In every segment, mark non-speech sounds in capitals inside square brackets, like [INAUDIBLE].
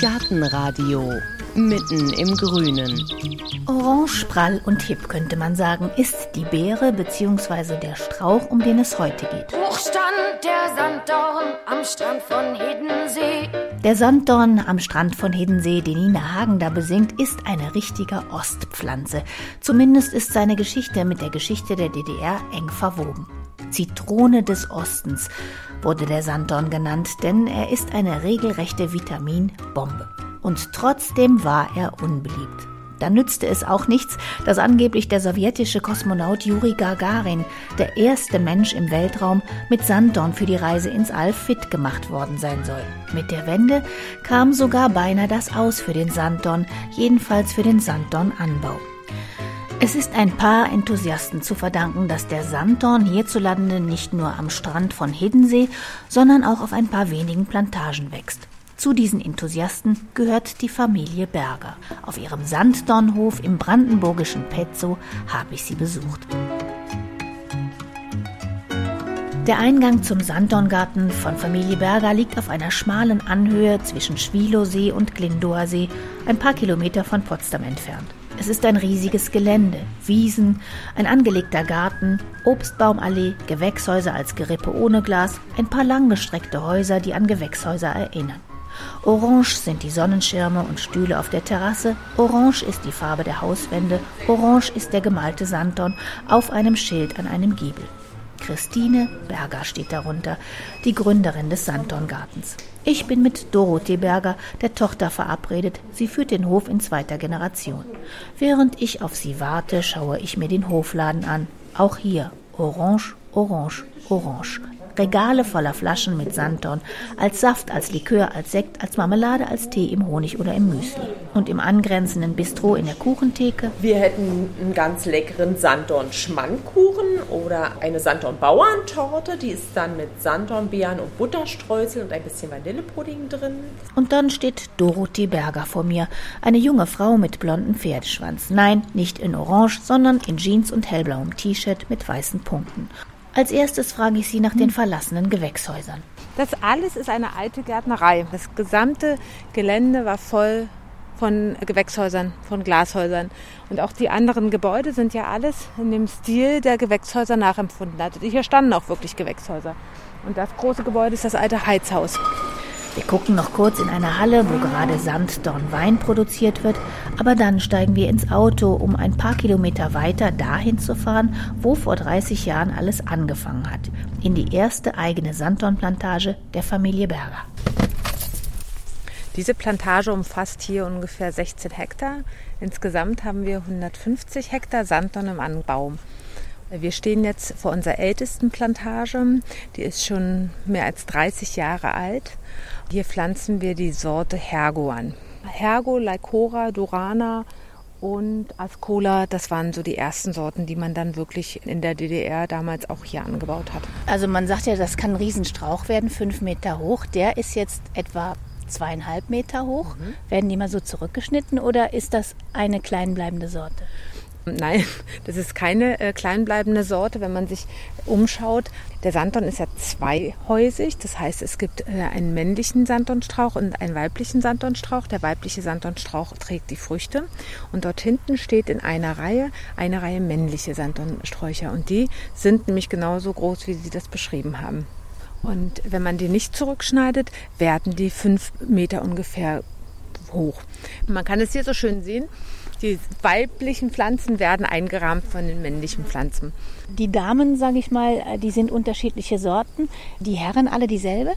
Gartenradio mitten im Grünen. Orange, prall und hip könnte man sagen, ist die Beere bzw. der Strauch, um den es heute geht. Hoch stand der Sanddorn am Strand von Hiddensee. Der Sanddorn am Strand von Hiddensee, den Nina Hagen da besingt, ist eine richtige Ostpflanze. Zumindest ist seine Geschichte mit der Geschichte der DDR eng verwoben. Zitrone des Ostens wurde der Sanddorn genannt, denn er ist eine regelrechte Vitaminbombe. Und trotzdem war er unbeliebt. Da nützte es auch nichts, dass angeblich der sowjetische Kosmonaut Juri Gagarin, der erste Mensch im Weltraum, mit Sanddorn für die Reise ins All fit gemacht worden sein soll. Mit der Wende kam sogar beinahe das Aus für den Sanddorn, jedenfalls für den Sanddornanbau. Es ist ein paar Enthusiasten zu verdanken, dass der Sanddorn hierzulande nicht nur am Strand von Hiddensee, sondern auch auf ein paar wenigen Plantagen wächst. Zu diesen Enthusiasten gehört die Familie Berger. Auf ihrem Sanddornhof im brandenburgischen Petzow habe ich sie besucht. Der Eingang zum Sanddorngarten von Familie Berger liegt auf einer schmalen Anhöhe zwischen Schwilowsee und Glindower See, ein paar Kilometer von Potsdam entfernt. Es ist ein riesiges Gelände, Wiesen, ein angelegter Garten, Obstbaumallee, Gewächshäuser als Gerippe ohne Glas, ein paar langgestreckte Häuser, die an Gewächshäuser erinnern. Orange sind die Sonnenschirme und Stühle auf der Terrasse, orange ist die Farbe der Hauswände, orange ist der gemalte Sanddorn auf einem Schild an einem Giebel. Christine Berger steht darunter, die Gründerin des Sanddorngartens. Ich bin mit Dorothee Berger, der Tochter, verabredet. Sie führt den Hof in zweiter Generation. Während ich auf sie warte, schaue ich mir den Hofladen an. Auch hier Orange, Orange, Orange. Regale voller Flaschen mit Sanddorn, als Saft, als Likör, als Sekt, als Marmelade, als Tee im Honig oder im Müsli. Und im angrenzenden Bistro in der Kuchentheke. Wir hätten einen ganz leckeren Sanddorn-Schmandkuchen oder eine Sanddorn-Bauerntorte, die ist dann mit Sanddornbeeren und Butterstreusel und ein bisschen Vanillepudding drin. Und dann steht Dorothee Berger vor mir, eine junge Frau mit blondem Pferdeschwanz. Nein, nicht in Orange, sondern in Jeans und hellblauem T-Shirt mit weißen Punkten. Als erstes frage ich Sie nach den verlassenen Gewächshäusern. Das alles ist eine alte Gärtnerei. Das gesamte Gelände war voll von Gewächshäusern, von Glashäusern. Und auch die anderen Gebäude sind ja alles in dem Stil der Gewächshäuser nachempfunden. Also hier standen auch wirklich Gewächshäuser. Und das große Gebäude ist das alte Heizhaus. Wir gucken noch kurz in eine Halle, wo gerade Sanddornwein produziert wird, aber dann steigen wir ins Auto, um ein paar Kilometer weiter dahin zu fahren, wo vor 30 Jahren alles angefangen hat, in die erste eigene Sanddornplantage der Familie Berger. Diese Plantage umfasst hier ungefähr 16 Hektar. Insgesamt haben wir 150 Hektar Sanddorn im Anbau. Wir stehen jetzt vor unserer ältesten Plantage. Die ist schon mehr als 30 Jahre alt. Hier pflanzen wir die Sorte Hergo an. Hergo, Lycora, Durana und Ascola, das waren so die ersten Sorten, die man dann wirklich in der DDR damals auch hier angebaut hat. Also man sagt ja, das kann ein Riesenstrauch werden, fünf Meter hoch. Der ist jetzt etwa zweieinhalb Meter hoch. Mhm. Werden die mal so zurückgeschnitten oder ist das eine kleinbleibende Sorte? Nein, [LAUGHS] das ist keine äh, kleinbleibende Sorte, wenn man sich umschaut. Der Sanddorn ist ja zweihäusig, das heißt, es gibt äh, einen männlichen Sanddornstrauch und einen weiblichen Sanddornstrauch. Der weibliche Sanddornstrauch trägt die Früchte und dort hinten steht in einer Reihe eine Reihe männliche Sanddornsträucher und die sind nämlich genauso groß, wie Sie das beschrieben haben. Und wenn man die nicht zurückschneidet, werden die fünf Meter ungefähr hoch. Man kann es hier so schön sehen. Die weiblichen Pflanzen werden eingerahmt von den männlichen Pflanzen. Die Damen, sage ich mal, äh, die sind unterschiedliche Sorten. Die Herren alle dieselbe?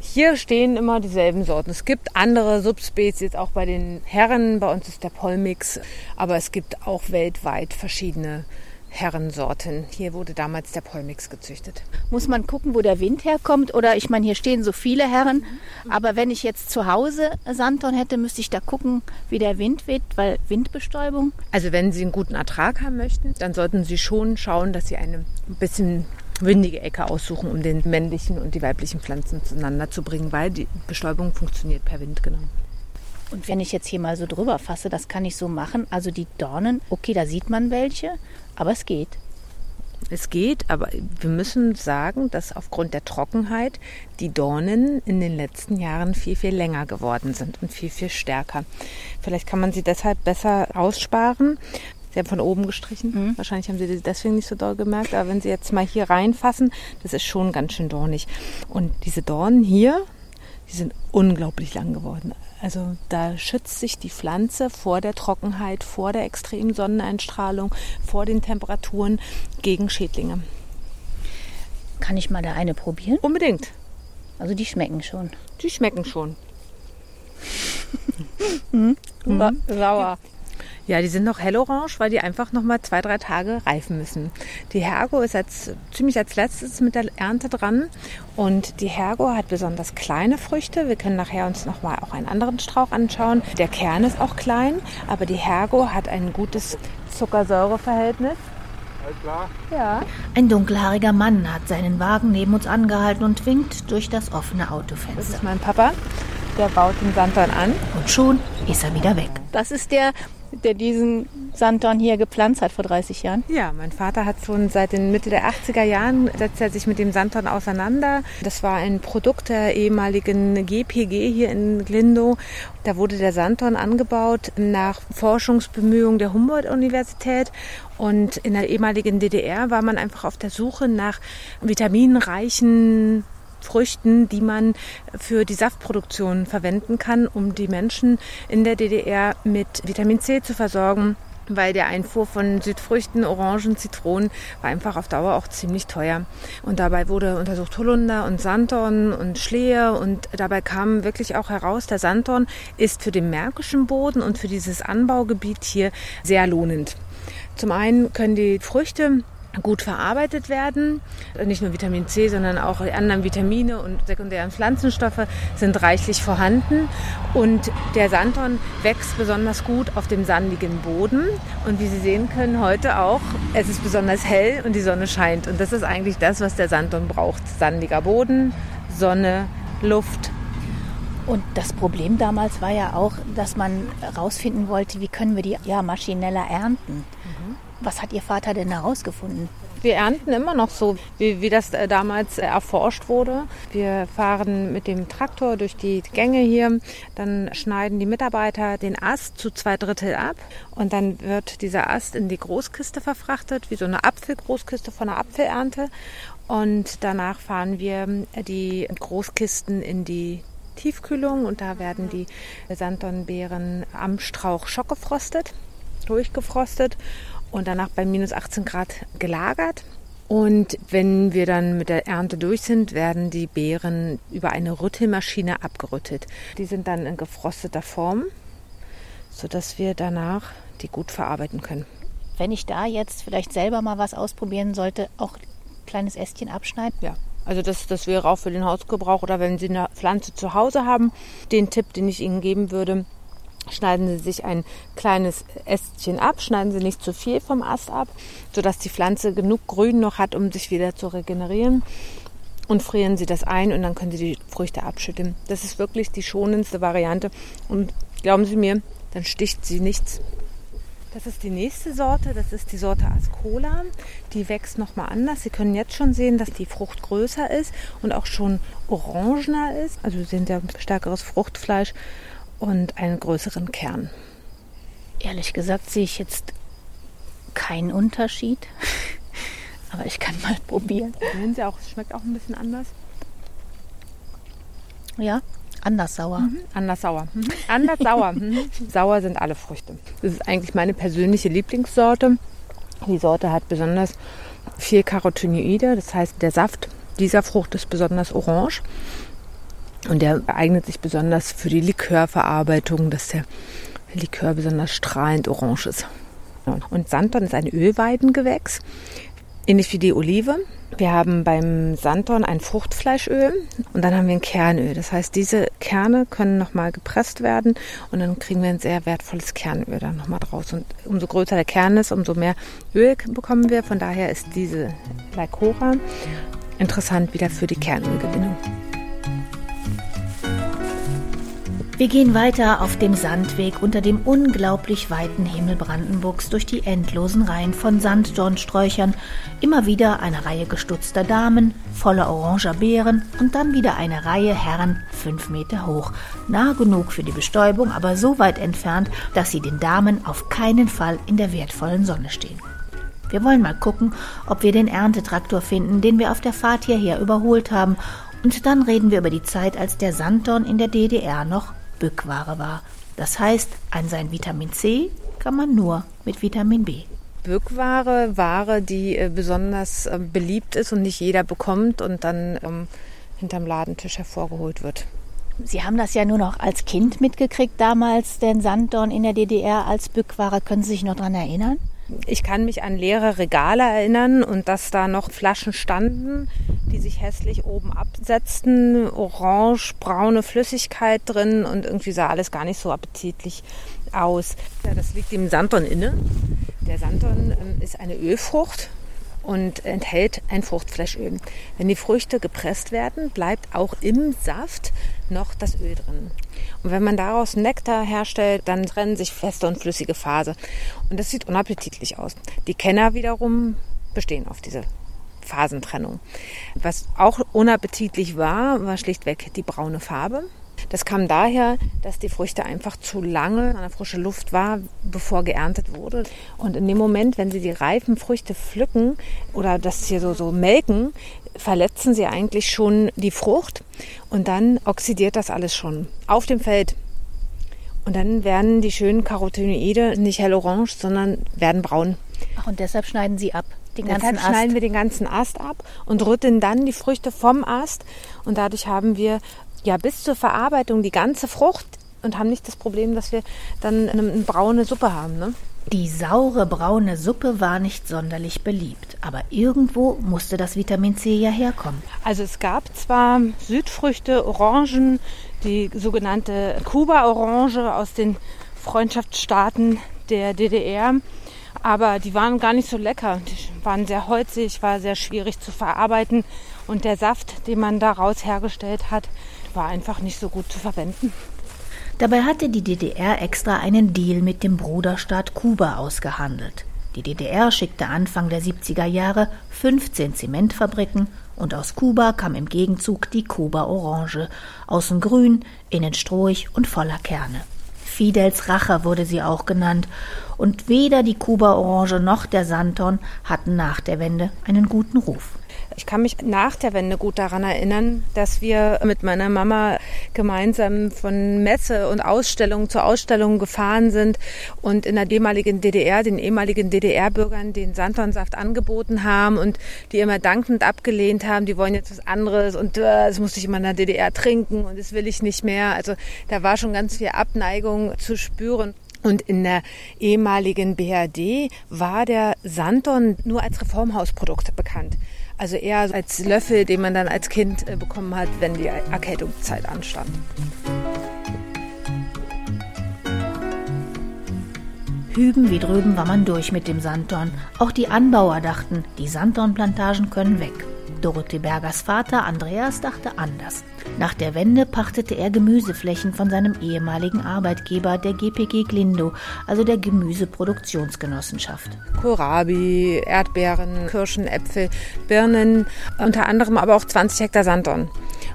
Hier stehen immer dieselben Sorten. Es gibt andere Subspezies auch bei den Herren. Bei uns ist der Polmix. Aber es gibt auch weltweit verschiedene Herrensorten. Hier wurde damals der Polmix gezüchtet. Muss man gucken, wo der Wind herkommt? Oder ich meine, hier stehen so viele Herren. Aber wenn ich jetzt zu Hause Sanddorn hätte, müsste ich da gucken, wie der Wind weht, weil Windbestäubung. Also wenn Sie einen guten Ertrag haben möchten, dann sollten Sie schon schauen, dass Sie eine bisschen windige Ecke aussuchen, um den männlichen und die weiblichen Pflanzen zueinander zu bringen, weil die Bestäubung funktioniert per Wind genau. Und wenn ich jetzt hier mal so drüber fasse, das kann ich so machen. Also die Dornen, okay, da sieht man welche, aber es geht. Es geht, aber wir müssen sagen, dass aufgrund der Trockenheit die Dornen in den letzten Jahren viel, viel länger geworden sind und viel, viel stärker. Vielleicht kann man sie deshalb besser aussparen. Sie haben von oben gestrichen. Mhm. Wahrscheinlich haben Sie das deswegen nicht so doll gemerkt. Aber wenn Sie jetzt mal hier reinfassen, das ist schon ganz schön dornig. Und diese Dornen hier, die sind unglaublich lang geworden. Also da schützt sich die Pflanze vor der Trockenheit, vor der extremen Sonneneinstrahlung, vor den Temperaturen gegen Schädlinge. Kann ich mal da eine probieren? Unbedingt. Also die schmecken schon. Die schmecken schon. [LAUGHS] mhm. Sauer. Ja, die sind noch hellorange, weil die einfach noch mal zwei, drei Tage reifen müssen. Die Hergo ist jetzt ziemlich als letztes mit der Ernte dran und die Hergo hat besonders kleine Früchte. Wir können nachher uns noch mal auch einen anderen Strauch anschauen. Der Kern ist auch klein, aber die Hergo hat ein gutes Zuckersäureverhältnis. Klar. Ja. Ein dunkelhaariger Mann hat seinen Wagen neben uns angehalten und winkt durch das offene Autofenster. Das ist mein Papa. Der baut den Sanddorn an. Und schon ist er wieder weg. Das ist der, der diesen Sanddorn hier gepflanzt hat vor 30 Jahren? Ja, mein Vater hat schon seit den Mitte der 80er Jahren setzt er sich mit dem Sanddorn auseinander. Das war ein Produkt der ehemaligen GPG hier in Glindow. Da wurde der Sanddorn angebaut nach Forschungsbemühungen der Humboldt-Universität. Und in der ehemaligen DDR war man einfach auf der Suche nach vitaminreichen Früchten, die man für die Saftproduktion verwenden kann, um die Menschen in der DDR mit Vitamin C zu versorgen weil der Einfuhr von Südfrüchten, Orangen, Zitronen war einfach auf Dauer auch ziemlich teuer. Und dabei wurde untersucht Holunder und Sanddorn und Schlehe und dabei kam wirklich auch heraus, der Sanddorn ist für den märkischen Boden und für dieses Anbaugebiet hier sehr lohnend. Zum einen können die Früchte gut verarbeitet werden. Nicht nur Vitamin C, sondern auch die anderen Vitamine und sekundären Pflanzenstoffe sind reichlich vorhanden. Und der Sanddorn wächst besonders gut auf dem sandigen Boden. Und wie Sie sehen können heute auch, es ist besonders hell und die Sonne scheint. Und das ist eigentlich das, was der Sanddorn braucht. Sandiger Boden, Sonne, Luft. Und das Problem damals war ja auch, dass man herausfinden wollte, wie können wir die ja maschineller ernten. Was hat Ihr Vater denn herausgefunden? Wir ernten immer noch so, wie, wie das äh, damals äh, erforscht wurde. Wir fahren mit dem Traktor durch die Gänge hier, dann schneiden die Mitarbeiter den Ast zu zwei Drittel ab und dann wird dieser Ast in die Großkiste verfrachtet, wie so eine Apfelgroßkiste von einer Apfelernte. Und danach fahren wir äh, die Großkisten in die Tiefkühlung und da werden die Sanddornbeeren am Strauch schockgefrostet, durchgefrostet und danach bei minus 18 Grad gelagert. Und wenn wir dann mit der Ernte durch sind, werden die Beeren über eine Rüttelmaschine abgerüttelt. Die sind dann in gefrosteter Form, sodass wir danach die gut verarbeiten können. Wenn ich da jetzt vielleicht selber mal was ausprobieren sollte, auch ein kleines Ästchen abschneiden? Ja, also das, das wäre auch für den Hausgebrauch oder wenn Sie eine Pflanze zu Hause haben, den Tipp, den ich Ihnen geben würde, schneiden Sie sich ein kleines Ästchen ab, schneiden Sie nicht zu viel vom Ast ab, sodass die Pflanze genug Grün noch hat, um sich wieder zu regenerieren. Und frieren Sie das ein und dann können Sie die Früchte abschütteln. Das ist wirklich die schonendste Variante. Und glauben Sie mir, dann sticht sie nichts. Das ist die nächste Sorte, das ist die Sorte Ascola. Die wächst nochmal anders. Sie können jetzt schon sehen, dass die Frucht größer ist und auch schon orangener ist. Also Sie sehen ja stärkeres Fruchtfleisch und einen größeren Kern. Ehrlich gesagt sehe ich jetzt keinen Unterschied. [LAUGHS] Aber ich kann mal probieren. Sehen Sie auch, es schmeckt auch ein bisschen anders. Ja, anders sauer. Mhm. Anders sauer. Mhm. Anders sauer. [LAUGHS] Mhm. Sauer sind alle Früchte. Das ist eigentlich meine persönliche Lieblingssorte. Die Sorte hat besonders viel Carotinoide, das heißt, der Saft dieser Frucht ist besonders orange. Und der eignet sich besonders für die Likörverarbeitung, dass der Likör besonders strahlend orange ist. Und Sanddorn ist ein Ölweidengewächs, ähnlich wie die Olive. Wir haben beim Sanddorn ein Fruchtfleischöl und dann haben wir ein Kernöl. Das heißt, diese Kerne können nochmal gepresst werden und dann kriegen wir ein sehr wertvolles Kernöl dann nochmal draus. Und umso größer der Kern ist, umso mehr Öl bekommen wir. Von daher ist diese Lycora interessant wieder für die Kernölgewinnung. Wir gehen weiter auf dem Sandweg unter dem unglaublich weiten Himmel Brandenburgs durch die endlosen Reihen von Sanddornsträuchern. Immer wieder eine Reihe gestutzter Damen, voller oranger Beeren und dann wieder eine Reihe Herren, fünf Meter hoch. Nah genug für die Bestäubung, aber so weit entfernt, dass sie den Damen auf keinen Fall in der wertvollen Sonne stehen. Wir wollen mal gucken, ob wir den Erntetraktor finden, den wir auf der Fahrt hierher überholt haben. Und dann reden wir über die Zeit, als der Sanddorn in der DDR noch Bückware war. Das heißt, an sein Vitamin C kann man nur mit Vitamin B. Bückware, Ware, die äh, besonders äh, beliebt ist und nicht jeder bekommt und dann ähm, hinterm Ladentisch hervorgeholt wird. Sie haben das ja nur noch als Kind mitgekriegt damals, den Sanddorn in der DDR als Bückware. Können Sie sich noch daran erinnern? Ich kann mich an leere Regale erinnern und dass da noch Flaschen standen, die sich hässlich oben absetzten, orange, braune Flüssigkeit drin und irgendwie sah alles gar nicht so appetitlich aus. Ja, das liegt im Sanddorn inne. Der Sanddorn ähm, ist eine Ölfrucht und enthält ein Fruchtfleischöl. Wenn die Früchte gepresst werden, bleibt auch im Saft noch das Öl drin. Und wenn man daraus Nektar herstellt, dann trennen sich feste und flüssige Phase. Und das sieht unappetitlich aus. Die Kenner wiederum bestehen auf diese Phasentrennung. Was auch unappetitlich war, war schlichtweg die braune Farbe. Das kam daher, dass die Früchte einfach zu lange an der frischen Luft war, bevor geerntet wurde. Und in dem Moment, wenn sie die reifen Früchte pflücken oder das hier so, so melken, verletzen sie eigentlich schon die Frucht und dann oxidiert das alles schon auf dem Feld. Und dann werden die schönen Carotinoide nicht hellorange, sondern werden braun. Ach, und deshalb schneiden Sie ab. Den Deshalb Ast. schneiden wir den ganzen Ast ab und rütteln dann die Früchte vom Ast. Und dadurch haben wir ja bis zur Verarbeitung die ganze Frucht und haben nicht das Problem, dass wir dann eine, eine braune Suppe haben. Ne? Die saure braune Suppe war nicht sonderlich beliebt, aber irgendwo musste das Vitamin C ja herkommen. Also es gab zwar Südfrüchte, Orangen, die sogenannte Kuba-Orange aus den Freundschaftsstaaten der DDR, aber die waren gar nicht so lecker. Die waren sehr holzig, war sehr schwierig zu verarbeiten und der Saft, den man daraus hergestellt hat, war einfach nicht so gut zu verwenden. Dabei hatte die DDR extra einen Deal mit dem Bruderstaat Kuba ausgehandelt. Die DDR schickte Anfang der 70er Jahre 15 Zementfabriken und aus Kuba kam im Gegenzug die Kuba Orange, außen grün, innen strohig und voller Kerne. Fidels Rache wurde sie auch genannt, und weder die Kuba Orange noch der Santon hatten nach der Wende einen guten Ruf. Ich kann mich nach der Wende gut daran erinnern, dass wir mit meiner Mama gemeinsam von Messe und Ausstellung zu Ausstellung gefahren sind und in der ehemaligen DDR, den ehemaligen DDR-Bürgern den Santonsaft angeboten haben und die immer dankend abgelehnt haben, die wollen jetzt was anderes und äh, das musste ich immer in der DDR trinken und das will ich nicht mehr. Also da war schon ganz viel Abneigung zu spüren. Und in der ehemaligen BRD war der Santon nur als Reformhausprodukt bekannt. Also eher als Löffel, den man dann als Kind äh, bekommen hat, wenn die Erkältungszeit anstand. Hüben wie drüben war man durch mit dem Sanddorn. Auch die Anbauer dachten, die Sanddornplantagen können weg. Dorothee Bergers Vater Andreas dachte anders. Nach der Wende pachtete er Gemüseflächen von seinem ehemaligen Arbeitgeber, der GPG Glindo, also der Gemüseproduktionsgenossenschaft. Kohlrabi, Erdbeeren, Kirschen, Äpfel, Birnen, unter anderem aber auch 20 Hektar Sanddorn.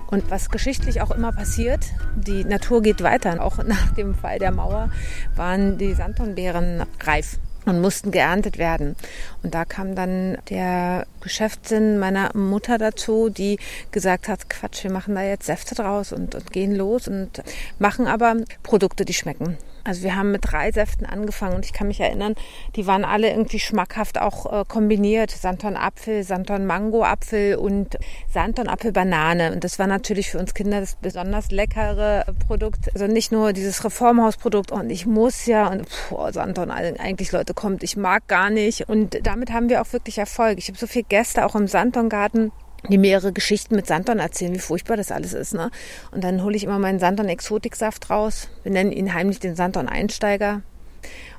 Und was geschichtlich auch immer passiert, die Natur geht weiter. Auch nach dem Fall der Mauer waren die Sanddornbeeren reif und mussten geerntet werden. Und da kam dann der Geschäftssinn meiner Mutter dazu, die gesagt hat, Quatsch, wir machen da jetzt Säfte draus und, und gehen los und machen aber Produkte, die schmecken. Also wir haben mit drei Säften angefangen und ich kann mich erinnern, die waren alle irgendwie schmackhaft auch äh, kombiniert. Santon Apfel, Santon Mango Apfel und Santon Apfel Banane. Und das war natürlich für uns Kinder das besonders leckere Produkt. Also nicht nur dieses Reformhausprodukt und ich muss ja und boah, Santon eigentlich Leute kommt, ich mag gar nicht. Und damit haben wir auch wirklich Erfolg. Ich habe so viele Gäste auch im Santon-Garten die mehrere Geschichten mit Santon erzählen, wie furchtbar das alles ist. Ne? Und dann hole ich immer meinen Santon Exotiksaft raus. Wir nennen ihn heimlich den Santon Einsteiger.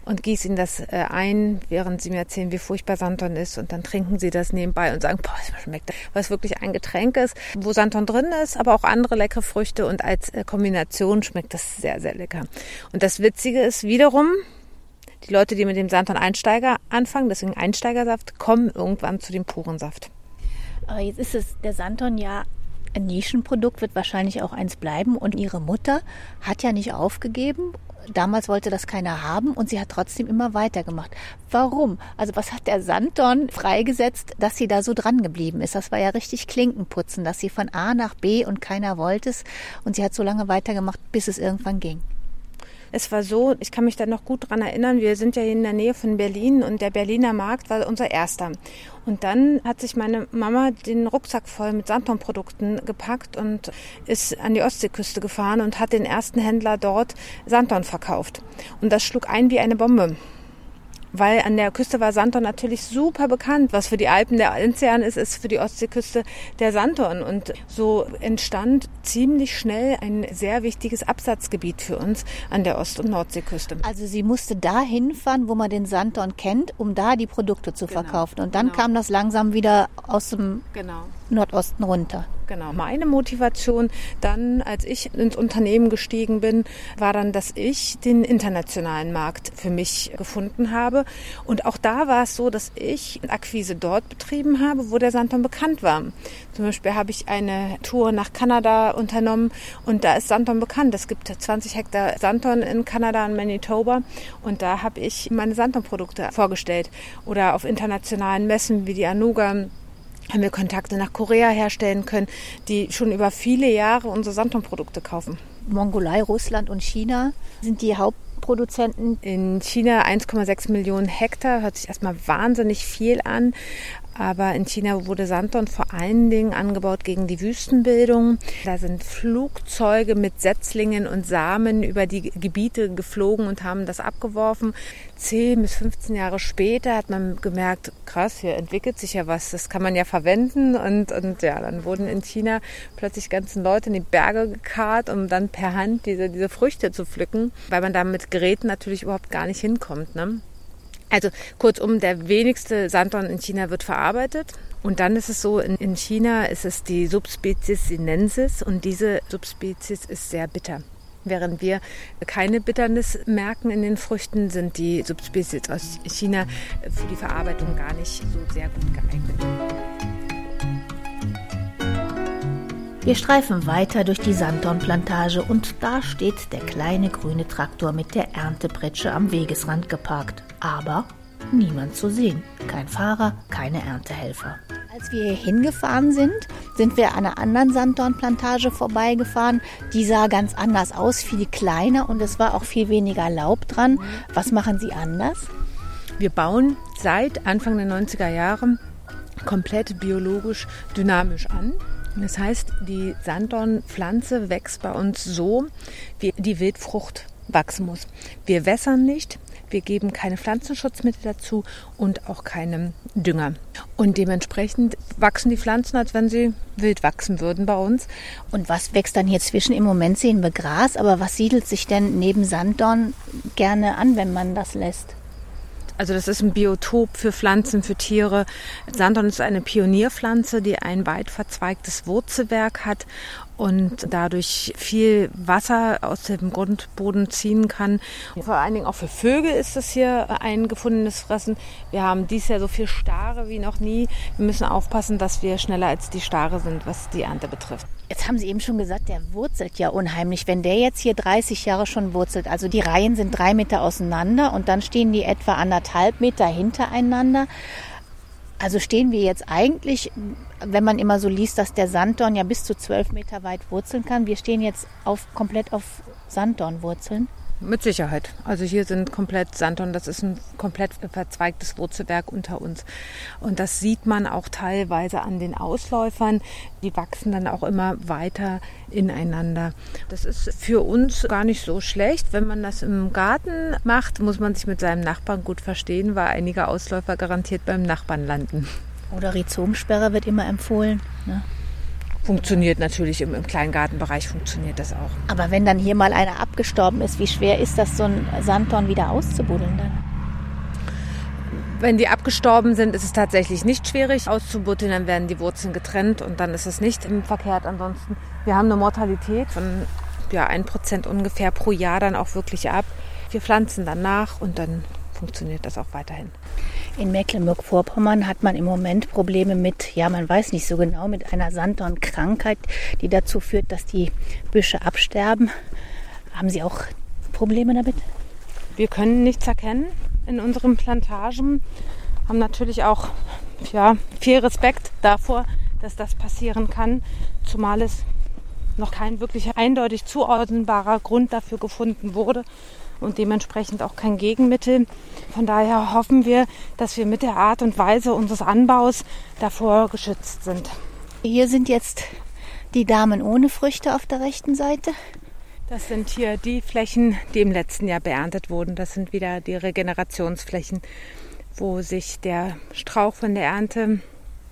und gieße ihnen das äh, ein, während sie mir erzählen, wie furchtbar Santon ist. Und dann trinken sie das nebenbei und sagen, boah, das schmeckt, es wirklich ein Getränk ist, wo Santon drin ist, aber auch andere leckere Früchte. Und als äh, Kombination schmeckt das sehr, sehr lecker. Und das Witzige ist wiederum, die Leute, die mit dem Santon Einsteiger anfangen, deswegen Einsteigersaft, kommen irgendwann zu dem puren Saft. Aber jetzt ist es der Santon ja ein Nischenprodukt, wird wahrscheinlich auch eins bleiben. Und ihre Mutter hat ja nicht aufgegeben. Damals wollte das keiner haben und sie hat trotzdem immer weitergemacht. Warum? Also was hat der Sanddorn freigesetzt, dass sie da so dran geblieben ist? Das war ja richtig Klinkenputzen, dass sie von A nach B und keiner wollte es. Und sie hat so lange weitergemacht, bis es irgendwann ging. Es war so, ich kann mich da noch gut dran erinnern, wir sind ja hier in der Nähe von Berlin und der Berliner Markt war unser erster. Und dann hat sich meine Mama den Rucksack voll mit Sanddornprodukten gepackt und ist an die Ostseeküste gefahren und hat den ersten Händler dort Sanddorn verkauft. Und das schlug ein wie eine Bombe weil an der Küste war Santon natürlich super bekannt. Was für die Alpen der Enzian ist, ist für die Ostseeküste der Santon. Und so entstand ziemlich schnell ein sehr wichtiges Absatzgebiet für uns an der Ost- und Nordseeküste. Also sie musste da hinfahren, wo man den Santon kennt, um da die Produkte zu Genau, verkaufen. Und dann genau. kam das langsam wieder aus dem Genau. Nordosten runter. Genau. Meine Motivation dann, als ich ins Unternehmen gestiegen bin, war dann, dass ich den internationalen Markt für mich gefunden habe. Und auch da war es so, dass ich Akquise dort betrieben habe, wo der Santon bekannt war. Zum Beispiel habe ich eine Tour nach Kanada unternommen und da ist Santon bekannt. Es gibt 20 Hektar Santon in Kanada und Manitoba und da habe ich meine Santon-Produkte vorgestellt. Oder auf internationalen Messen wie die Anuga haben wir Kontakte nach Korea herstellen können, die schon über viele Jahre unsere Santon-Produkte kaufen. Mongolei, Russland und China sind die Hauptproduzenten. In China 1,6 Millionen Hektar, hört sich erstmal wahnsinnig viel an. Aber in China wurde Santon vor allen Dingen angebaut gegen die Wüstenbildung. Da sind Flugzeuge mit Setzlingen und Samen über die Gebiete geflogen und haben das abgeworfen. 10 bis 15 Jahre später hat man gemerkt, krass, hier entwickelt sich ja was, das kann man ja verwenden. Und, und ja, dann wurden in China plötzlich ganzen Leute in die Berge gekarrt, um dann per Hand diese, diese Früchte zu pflücken, weil man da mit Geräten natürlich überhaupt gar nicht hinkommt. Ne? Also kurzum, der wenigste Sanddorn in China wird verarbeitet. Und dann ist es so, in, in China ist es die Subspezies sinensis und diese Subspezies ist sehr bitter. Während wir keine Bitternis merken in den Früchten, sind die Subspezies aus China für die Verarbeitung gar nicht so sehr gut geeignet. Wir streifen weiter durch die Sanddornplantage und da steht der kleine grüne Traktor mit der Erntepritsche am Wegesrand geparkt. Aber niemand zu sehen. Kein Fahrer, keine Erntehelfer. Als wir hier hingefahren sind, sind wir an einer anderen Sanddornplantage vorbeigefahren. Die sah ganz anders aus, viel kleiner und es war auch viel weniger Laub dran. Was machen Sie anders? Wir bauen seit Anfang der 90er Jahre komplett biologisch dynamisch an. Das heißt, die Sanddornpflanze wächst bei uns so, wie die Wildfrucht wachsen muss. Wir wässern nicht, wir geben keine Pflanzenschutzmittel dazu und auch keinen Dünger. Und dementsprechend wachsen die Pflanzen, als wenn sie wild wachsen würden bei uns. Und was wächst dann hier zwischen? Im Moment sehen wir Gras, aber was siedelt sich denn neben Sanddorn gerne an, wenn man das lässt? Also das ist ein Biotop für Pflanzen, für Tiere. Sanddorn ist eine Pionierpflanze, die ein weit verzweigtes Wurzelwerk hat und dadurch viel Wasser aus dem Grundboden ziehen kann. Vor allen Dingen auch für Vögel ist das hier ein gefundenes Fressen. Wir haben dies Jahr so viel Stare wie noch nie. Wir müssen aufpassen, dass wir schneller als die Stare sind, was die Ernte betrifft. Jetzt haben Sie eben schon gesagt, der wurzelt ja unheimlich. Wenn der jetzt hier 30 Jahre schon wurzelt, also die Reihen sind drei Meter auseinander und dann stehen die etwa anderthalb Meter hintereinander. Also stehen wir jetzt eigentlich, wenn man immer so liest, dass der Sanddorn ja bis zu zwölf Meter weit wurzeln kann. Wir stehen jetzt auf, komplett auf Sanddornwurzeln. Mit Sicherheit. Also hier sind komplett Sanddorn, das ist ein komplett verzweigtes Wurzelwerk unter uns. Und das sieht man auch teilweise an den Ausläufern. Die wachsen dann auch immer weiter ineinander. Das ist für uns gar nicht so schlecht. Wenn man das im Garten macht, muss man sich mit seinem Nachbarn gut verstehen, weil einige Ausläufer garantiert beim Nachbarn landen. Oder Rhizomsperre wird immer empfohlen. Ne? Funktioniert natürlich im, im Kleingartenbereich funktioniert das auch. Aber wenn dann hier mal einer abgestorben ist, wie schwer ist das, so ein Sanddorn wieder auszubuddeln dann? Wenn die abgestorben sind, ist es tatsächlich nicht schwierig auszubuddeln, dann werden die Wurzeln getrennt und dann ist es nicht verkehrt. Ansonsten, wir haben eine Mortalität von ja, 1% ungefähr pro Jahr dann auch wirklich ab. Wir pflanzen dann nach und dann funktioniert das auch weiterhin. In Mecklenburg-Vorpommern hat man im Moment Probleme mit, ja, man weiß nicht so genau, mit einer Sanddornkrankheit, die dazu führt, dass die Büsche absterben. Haben Sie auch Probleme damit? Wir können nichts erkennen in unseren Plantagen, haben natürlich auch ja, viel Respekt davor, dass das passieren kann, zumal es noch kein wirklich eindeutig zuordnenbarer Grund dafür gefunden wurde und dementsprechend auch kein Gegenmittel. Von daher hoffen wir, dass wir mit der Art und Weise unseres Anbaus davor geschützt sind. Hier sind jetzt die Damen ohne Früchte auf der rechten Seite. Das sind hier die Flächen, die im letzten Jahr beerntet wurden. Das sind wieder die Regenerationsflächen, wo sich der Strauch von der Ernte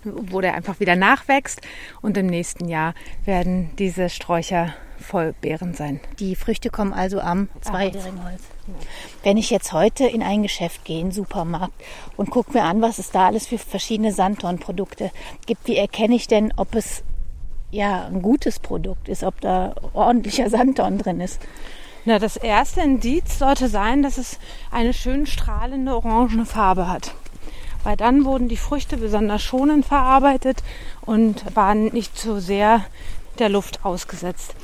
wo der einfach wieder nachwächst und im nächsten Jahr werden diese Sträucher voll Beeren sein. Die Früchte kommen also am zweijährigen Holz. Wenn ich jetzt heute in ein Geschäft gehe, in Supermarkt und gucke mir an, was es da alles für verschiedene Sanddornprodukte gibt, wie erkenne ich denn, ob es ja ein gutes Produkt ist, ob da ordentlicher Sanddorn drin ist? Na, das erste Indiz sollte sein, dass es eine schön strahlende orangene Farbe hat weil dann wurden die Früchte besonders schonend verarbeitet und waren nicht zu sehr der Luft ausgesetzt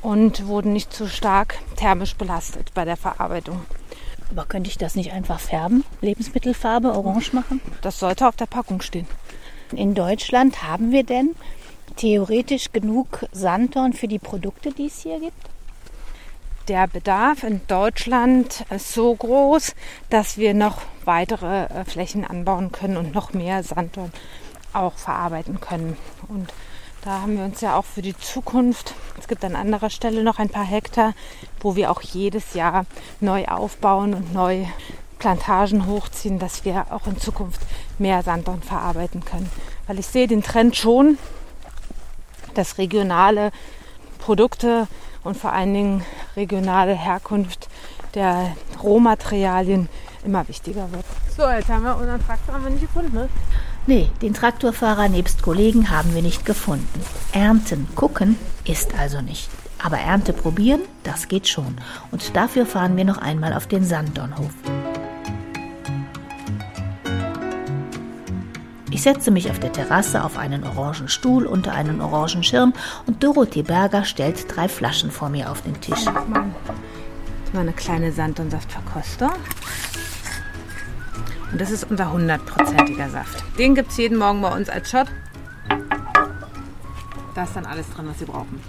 und wurden nicht zu stark thermisch belastet bei der Verarbeitung. Aber könnte ich das nicht einfach färben? Lebensmittelfarbe orange machen? Das sollte auf der Packung stehen. In Deutschland haben wir denn theoretisch genug Sanddorn für die Produkte, die es hier gibt? Der Bedarf in Deutschland ist so groß, dass wir noch weitere äh, Flächen anbauen können und noch mehr Sanddorn auch verarbeiten können. Und da haben wir uns ja auch für die Zukunft, es gibt an anderer Stelle noch ein paar Hektar, wo wir auch jedes Jahr neu aufbauen und neu Plantagen hochziehen, dass wir auch in Zukunft mehr Sanddorn verarbeiten können. Weil ich sehe den Trend schon, dass regionale Produkte und vor allen Dingen regionale Herkunft der Rohmaterialien immer wichtiger wird. So, jetzt haben wir unseren Traktor haben nicht gefunden, ne? Nee, den Traktorfahrer nebst Kollegen haben wir nicht gefunden. Ernten, gucken ist also nicht. Aber Ernte probieren, das geht schon. Und dafür fahren wir noch einmal auf den Sanddornhof. Ich setze mich auf der Terrasse auf einen orangen Stuhl unter einen orangen Schirm und Dorothee Berger stellt drei Flaschen vor mir auf den Tisch. Mal, eine kleine Sand- und Saftverkostung. Und das ist unser hundertprozentiger Saft. Den gibt es jeden Morgen bei uns als Shot. Da ist dann alles drin, was Sie brauchen.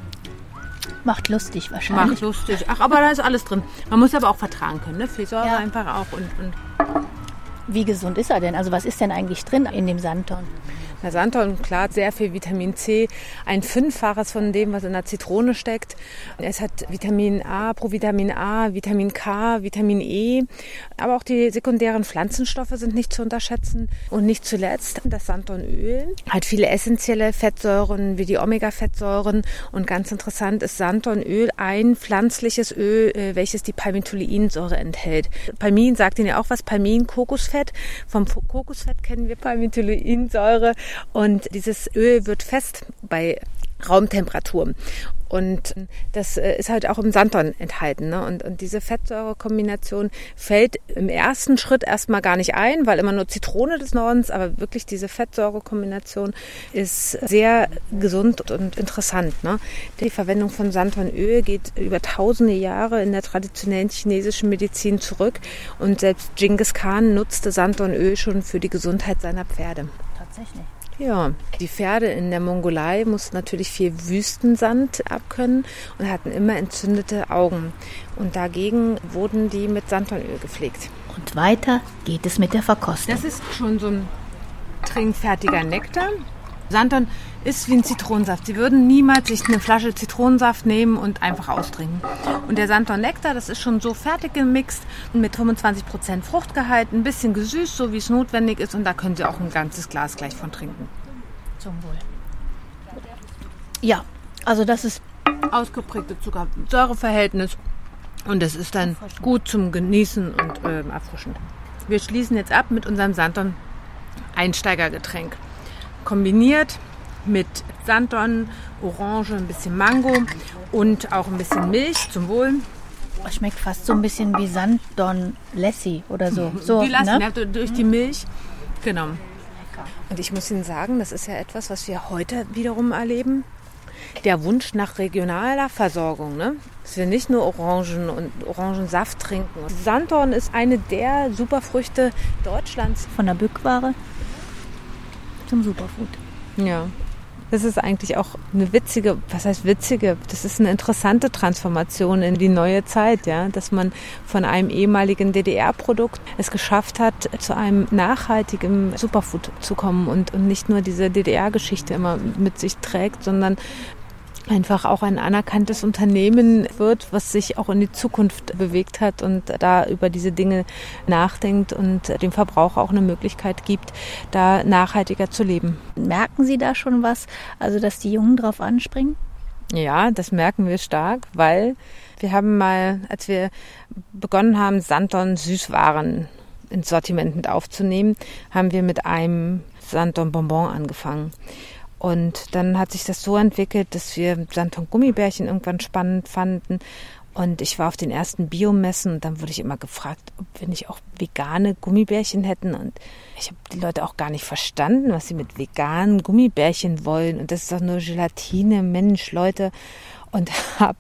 Macht lustig wahrscheinlich. Macht lustig. Ach, aber da ist alles drin. Man muss aber auch vertragen können, ne? Fehlsäure ja. einfach auch und, und wie gesund ist er denn? Also was ist denn eigentlich drin in dem Sanddorn? Der Sanddorn, klar, sehr viel Vitamin C, ein Fünffaches von dem, was in der Zitrone steckt. Es hat Vitamin A, Provitamin A, Vitamin K, Vitamin E, aber auch die sekundären Pflanzenstoffe sind nicht zu unterschätzen. Und nicht zuletzt das Sanddornöl hat viele essentielle Fettsäuren wie die Omega-Fettsäuren. Und ganz interessant ist Sanddornöl ein pflanzliches Öl, äh, welches die Palmitoleinsäure enthält. Palmin sagt Ihnen ja auch was, Palmin, Kokosfett. Vom Kokosfett kennen wir Palmitoleinsäure. Und dieses Öl wird fest bei Raumtemperatur. Und das äh, ist halt auch im Sanddorn enthalten. Ne? Und, und diese Fettsäurekombination fällt im ersten Schritt erstmal gar nicht ein, weil immer nur Zitrone des Nordens, aber wirklich diese Fettsäurekombination ist sehr gesund und interessant. Ne? Die Verwendung von Sanddornöl geht über tausende Jahre in der traditionellen chinesischen Medizin zurück. Und selbst Genghis Khan nutzte Sanddornöl schon für die Gesundheit seiner Pferde. Tatsächlich. Ja, die Pferde in der Mongolei mussten natürlich viel Wüstensand abkönnen und hatten immer entzündete Augen. Und dagegen wurden die mit Sanddornöl gepflegt. Und weiter geht es mit der Verkostung. Das ist schon so ein trinkfertiger Nektar. Sanddorn ist wie ein Zitronensaft. Sie würden niemals sich eine Flasche Zitronensaft nehmen und einfach austrinken. Und der Sanddorn-Nektar, das ist schon so fertig gemixt mit 25% Fruchtgehalt, ein bisschen gesüßt, so wie es notwendig ist. Und da können Sie auch ein ganzes Glas gleich von trinken. Zum Wohl. Ja, also das ist ausgeprägte Zucker-Säure-Verhältnis. Und es ist dann gut zum Genießen und ähm, erfrischend. Wir schließen jetzt ab mit unserem Santon Einsteigergetränk. Kombiniert mit Santon, Orange, ein bisschen Mango und auch ein bisschen Milch zum Wohl. schmeckt fast so ein bisschen wie Sanddorn Lassi oder so. so die Lassi, ne? ja, durch die Milch. Genau. Und ich muss Ihnen sagen, das ist ja etwas, was wir heute wiederum erleben. Der Wunsch nach regionaler Versorgung, ne? dass wir nicht nur Orangen und Orangensaft trinken. Sanddorn ist eine der Superfrüchte Deutschlands. Von der Bückware zum Superfood. Ja. Das ist eigentlich auch eine witzige, was heißt witzige? Das ist eine interessante Transformation in die neue Zeit, ja, dass man von einem ehemaligen DDR-Produkt es geschafft hat, zu einem nachhaltigen Superfood zu kommen und, und nicht nur diese DDR-Geschichte immer mit sich trägt, sondern einfach auch ein anerkanntes Unternehmen wird, was sich auch in die Zukunft bewegt hat und da über diese Dinge nachdenkt und dem Verbraucher auch eine Möglichkeit gibt, da nachhaltiger zu leben. Merken Sie da schon was, also dass die Jungen drauf anspringen? Ja, das merken wir stark, weil wir haben mal, als wir begonnen haben, Santon Süßwaren ins Sortiment mit aufzunehmen, haben wir mit einem Santon Bonbon angefangen. Und dann hat sich das so entwickelt, dass wir Santon Gummibärchen irgendwann spannend fanden. Und ich war auf den ersten Biomessen und dann wurde ich immer gefragt, ob wir nicht auch vegane Gummibärchen hätten. Und ich habe die Leute auch gar nicht verstanden, was sie mit veganen Gummibärchen wollen. Und das ist doch nur Gelatine, Mensch, Leute. Und [LAUGHS] habe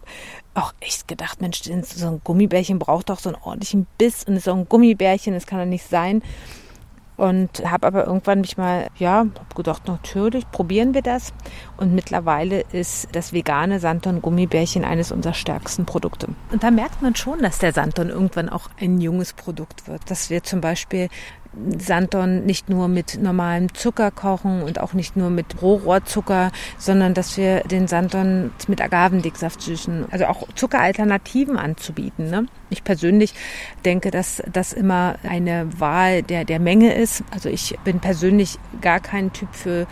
auch echt gedacht, Mensch, so ein Gummibärchen braucht doch so einen ordentlichen Biss und so ein Gummibärchen, das kann doch nicht sein. Und habe aber irgendwann mich mal, ja, habe gedacht, natürlich, probieren wir das. Und mittlerweile ist das vegane Santon Gummibärchen eines unserer stärksten Produkte. Und da merkt man schon, dass der Santon irgendwann auch ein junges Produkt wird. Dass wir zum Beispiel Santon nicht nur mit normalem Zucker kochen und auch nicht nur mit Rohrohrzucker, sondern dass wir den Santon mit Agavendicksaft süßen. Also auch Zuckeralternativen anzubieten. Ne? Ich persönlich denke, dass das immer eine Wahl der, der Menge ist. Also ich bin persönlich gar kein Typ für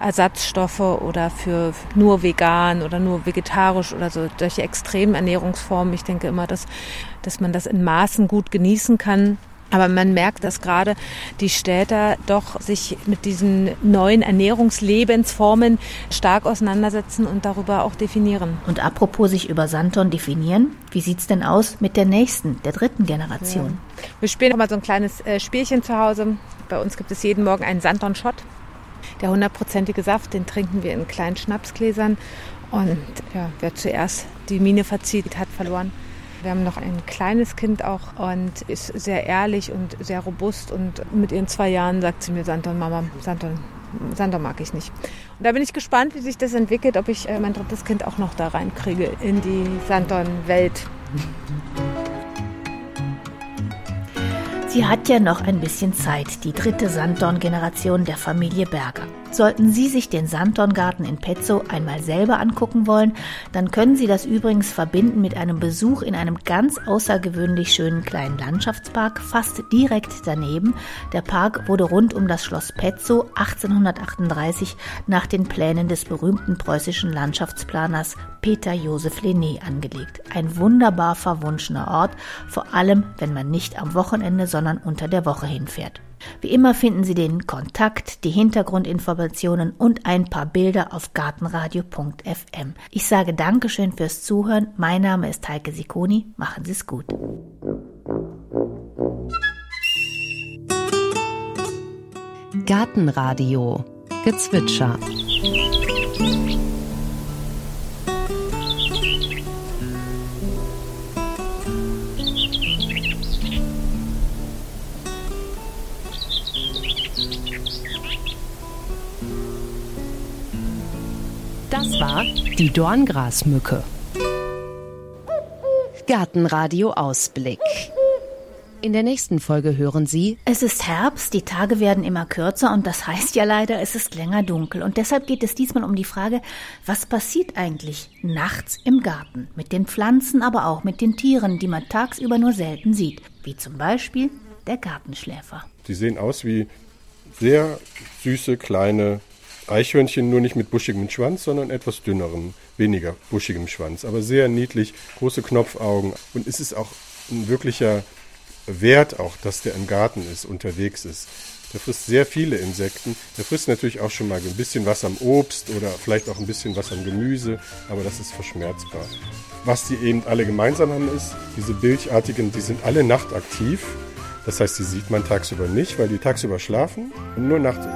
Ersatzstoffe oder für nur vegan oder nur vegetarisch oder so solche extremen Ernährungsformen. Ich denke immer, dass, dass man das in Maßen gut genießen kann. Aber man merkt, dass gerade die Städter doch sich mit diesen neuen Ernährungslebensformen stark auseinandersetzen und darüber auch definieren. Und apropos sich über Santon definieren, wie sieht's denn aus mit der nächsten, der dritten Generation? Ja. Wir spielen mal so ein kleines äh, Spielchen zu Hause. Bei uns gibt es jeden Morgen einen Santon-Shot. Der hundertprozentige Saft, den trinken wir in kleinen Schnapsgläsern. Und ja, wer zuerst die Mine verzieht, hat verloren. Wir haben noch ein kleines Kind auch und ist sehr ehrlich und sehr robust. Und mit ihren zwei Jahren sagt sie mir, Santon, Mama, Santon, Santon mag ich nicht. Und da bin ich gespannt, wie sich das entwickelt, ob ich äh, mein drittes Kind auch noch da reinkriege in die Santon-Welt. Sie hat ja noch ein bisschen Zeit, die dritte Sanddorn-Generation der Familie Berger. Sollten Sie sich den Sanddorngarten in Petzow einmal selber angucken wollen, dann können Sie das übrigens verbinden mit einem Besuch in einem ganz außergewöhnlich schönen kleinen Landschaftspark, fast direkt daneben. Der Park wurde rund um das Schloss Petzow 1838 nach den Plänen des berühmten preußischen Landschaftsplaners Peter Josef Lenné angelegt. Ein wunderbar verwunschener Ort, vor allem wenn man nicht am Wochenende, sondern unter der Woche hinfährt. Wie immer finden Sie den Kontakt, die Hintergrundinformationen und ein paar Bilder auf gartenradio.fm. Ich sage Dankeschön fürs Zuhören. Mein Name ist Heike Sikoni. Machen Sie es gut. Gartenradio Gezwitscher. Das war die Dorngrasmücke. Gartenradio Ausblick. In der nächsten Folge hören Sie. Es ist Herbst, die Tage werden immer kürzer und das heißt ja leider, es ist länger dunkel. Und deshalb geht es diesmal um die Frage, was passiert eigentlich nachts im Garten? Mit den Pflanzen, aber auch mit den Tieren, die man tagsüber nur selten sieht. Wie zum Beispiel der Gartenschläfer. Die sehen aus wie sehr süße kleine Eichhörnchen nur nicht mit buschigem Schwanz, sondern etwas dünnerem, weniger buschigem Schwanz. Aber sehr niedlich, große Knopfaugen. Und es ist auch ein wirklicher Wert auch, dass der im Garten ist, unterwegs ist. Der frisst sehr viele Insekten. Der frisst natürlich auch schon mal ein bisschen was am Obst oder vielleicht auch ein bisschen was am Gemüse, aber das ist verschmerzbar. Was die eben alle gemeinsam haben ist, diese Bilchartigen, die sind alle nachtaktiv. Das heißt, die sieht man tagsüber nicht, weil die tagsüber schlafen und nur nachts